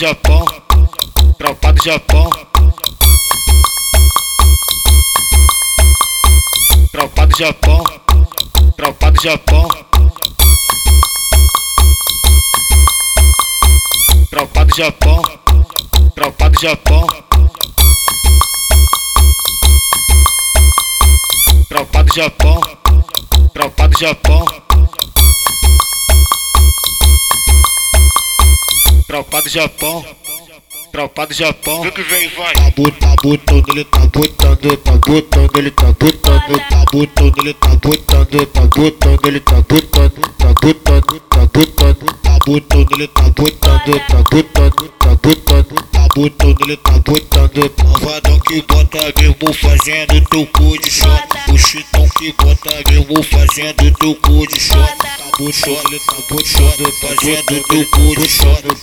Japão, tropa do Japão. Tropa do Japão, tropa do Japão. Tropa do Japão, tropa do Japão. Tropa do Japão, tropa do Japão. Tropa do Japão, tropa do Japão. Vem que vem, vai. Tá bot- tá botando, ele tá botando, tá botando, ele tá botando, tá botando, ele tá botando, tá botando, ele tá botando, tá botando, tá botando, tá botando, ele tá botando, tá botando, tá botando, tá botando, ele tá botando. Malvadão que bota mesmo fazendo teu cu de shot. O chitão que bota mesmo fazendo teu cu de shot. Tá botando, ele tá Fazendo teu cu de shot. tá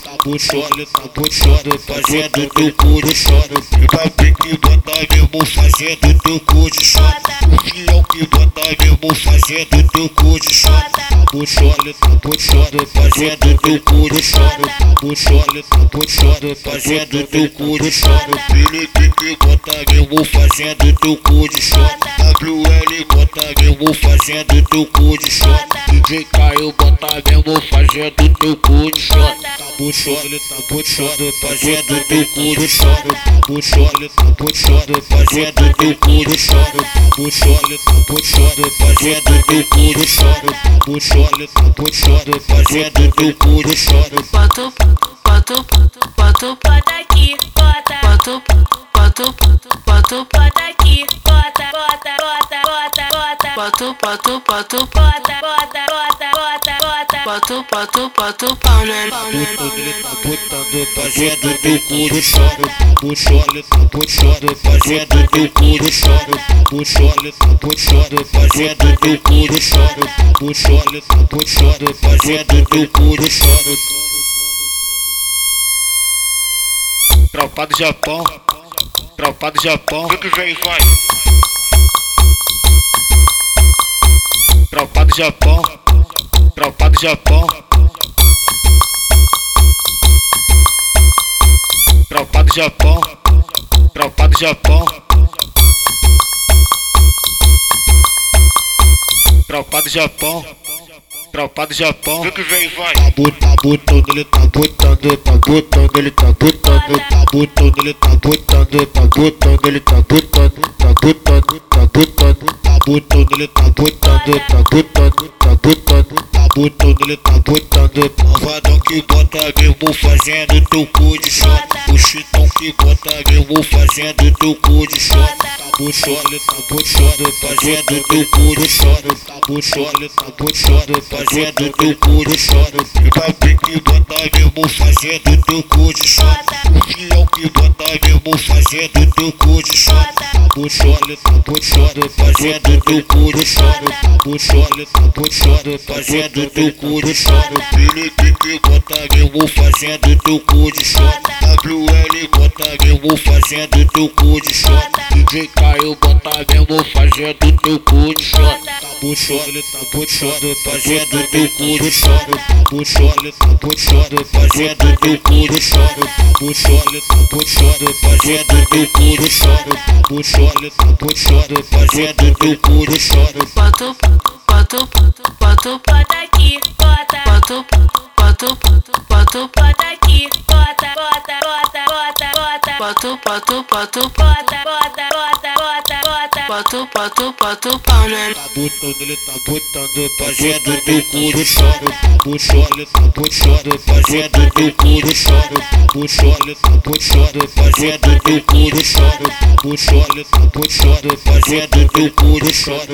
ele tá botando, Fazendo teu cu de shot. E papi que bota mesmo fazendo teu cu de shot. O fiel que bota mesmo fazendo teu cu de shot. tá ele tá botando, Fazendo teu cu shot. tá ele tá botando, Fazendo teu cu de shot. Felipe que bota mesmo fazendo teu cu de shot. WL bota mesmo fazendo teu cu de shot. DJ Caio bota mesmo fazendo teu cu de shot. tá botando, ele tá botando, Fazendo teu cu de shot. tá botando, ele tá botando, Fazendo teu cu de shot. tá botando, ele tá botando, Fazendo teu cu de shot. tá botando, ele tá botando, Fazendo teu cu de shot. Bota, bota, bota, Bota aqui, bota, bota, bota, bota, bota aqui, Pato, pato, pato, bota, bota, bota, bota, bota. Boto, boto, boto, pau na Fazendo teu couro chora, puxando, puxando, fazendo do couro chora, puxando, puxando, fazendo teu couro chora, puxando, puxando, fazendo teu couro chora. Tropa do Japão, tropa do Japão, tudo vem vai. Tropa do Japão, tropa do Japão. Tropa do Japão, tropa do Japão. Tropa do Japão, tropa do Japão. Vem que vem, vai. tá bot- tá botando, ele tá botando, tá botando, ele tá botando, tá botando, ele tá botando, tá botando, ele tá botando, tá botando, tá botando, tá botando, ele tá botando, tá botando, tá botando, tá botando, ele tá botando. Malvadão que bota mesmo fazendo teu cu de shot. O chitão que bota mesmo fazendo teu cu de shot. Tá ele tá botando, Fazendo teu cu de shot. tá ele tá botando, Fazendo teu cu de shot. E papi que bota mesmo fazendo teu cu de shot. O fiel que bota mesmo fazendo teu cu de shot. tá ele tá botando, Fazendo teu cu de shot. tá ele tá botando, Fazendo teu cu de shot. Felipe bota mesmo fazendo teu cu de shot. WL bota mesmo fazendo teu cu de shot. DJ Caio bota mesmo fazendo teu cu de shot. tá ele tá botando, Fazendo teu cu de shot. tá ele tá botando, Fazendo teu cu de shot. tá ele tá botando, Fazendo teu cu de shot. tá ele tá botando, Fazendo teu cu de. Bota, bota, bota, Bota aqui, bota, bota, bota, bota, bota aqui, bota, bota, bota, bota, bota, bota, bota, bota, bota, bota, bota, bota, bota. bota, bota, bota, pau, né? tá botando, ele tá botando, Fazendo teu cu shot. tá botando, ele tá botando, Fazendo teu cu shot. tá botando, ele tá botando, Fazendo teu cu shot. tá botando, ele tá botando, Fazendo teu cu de shot.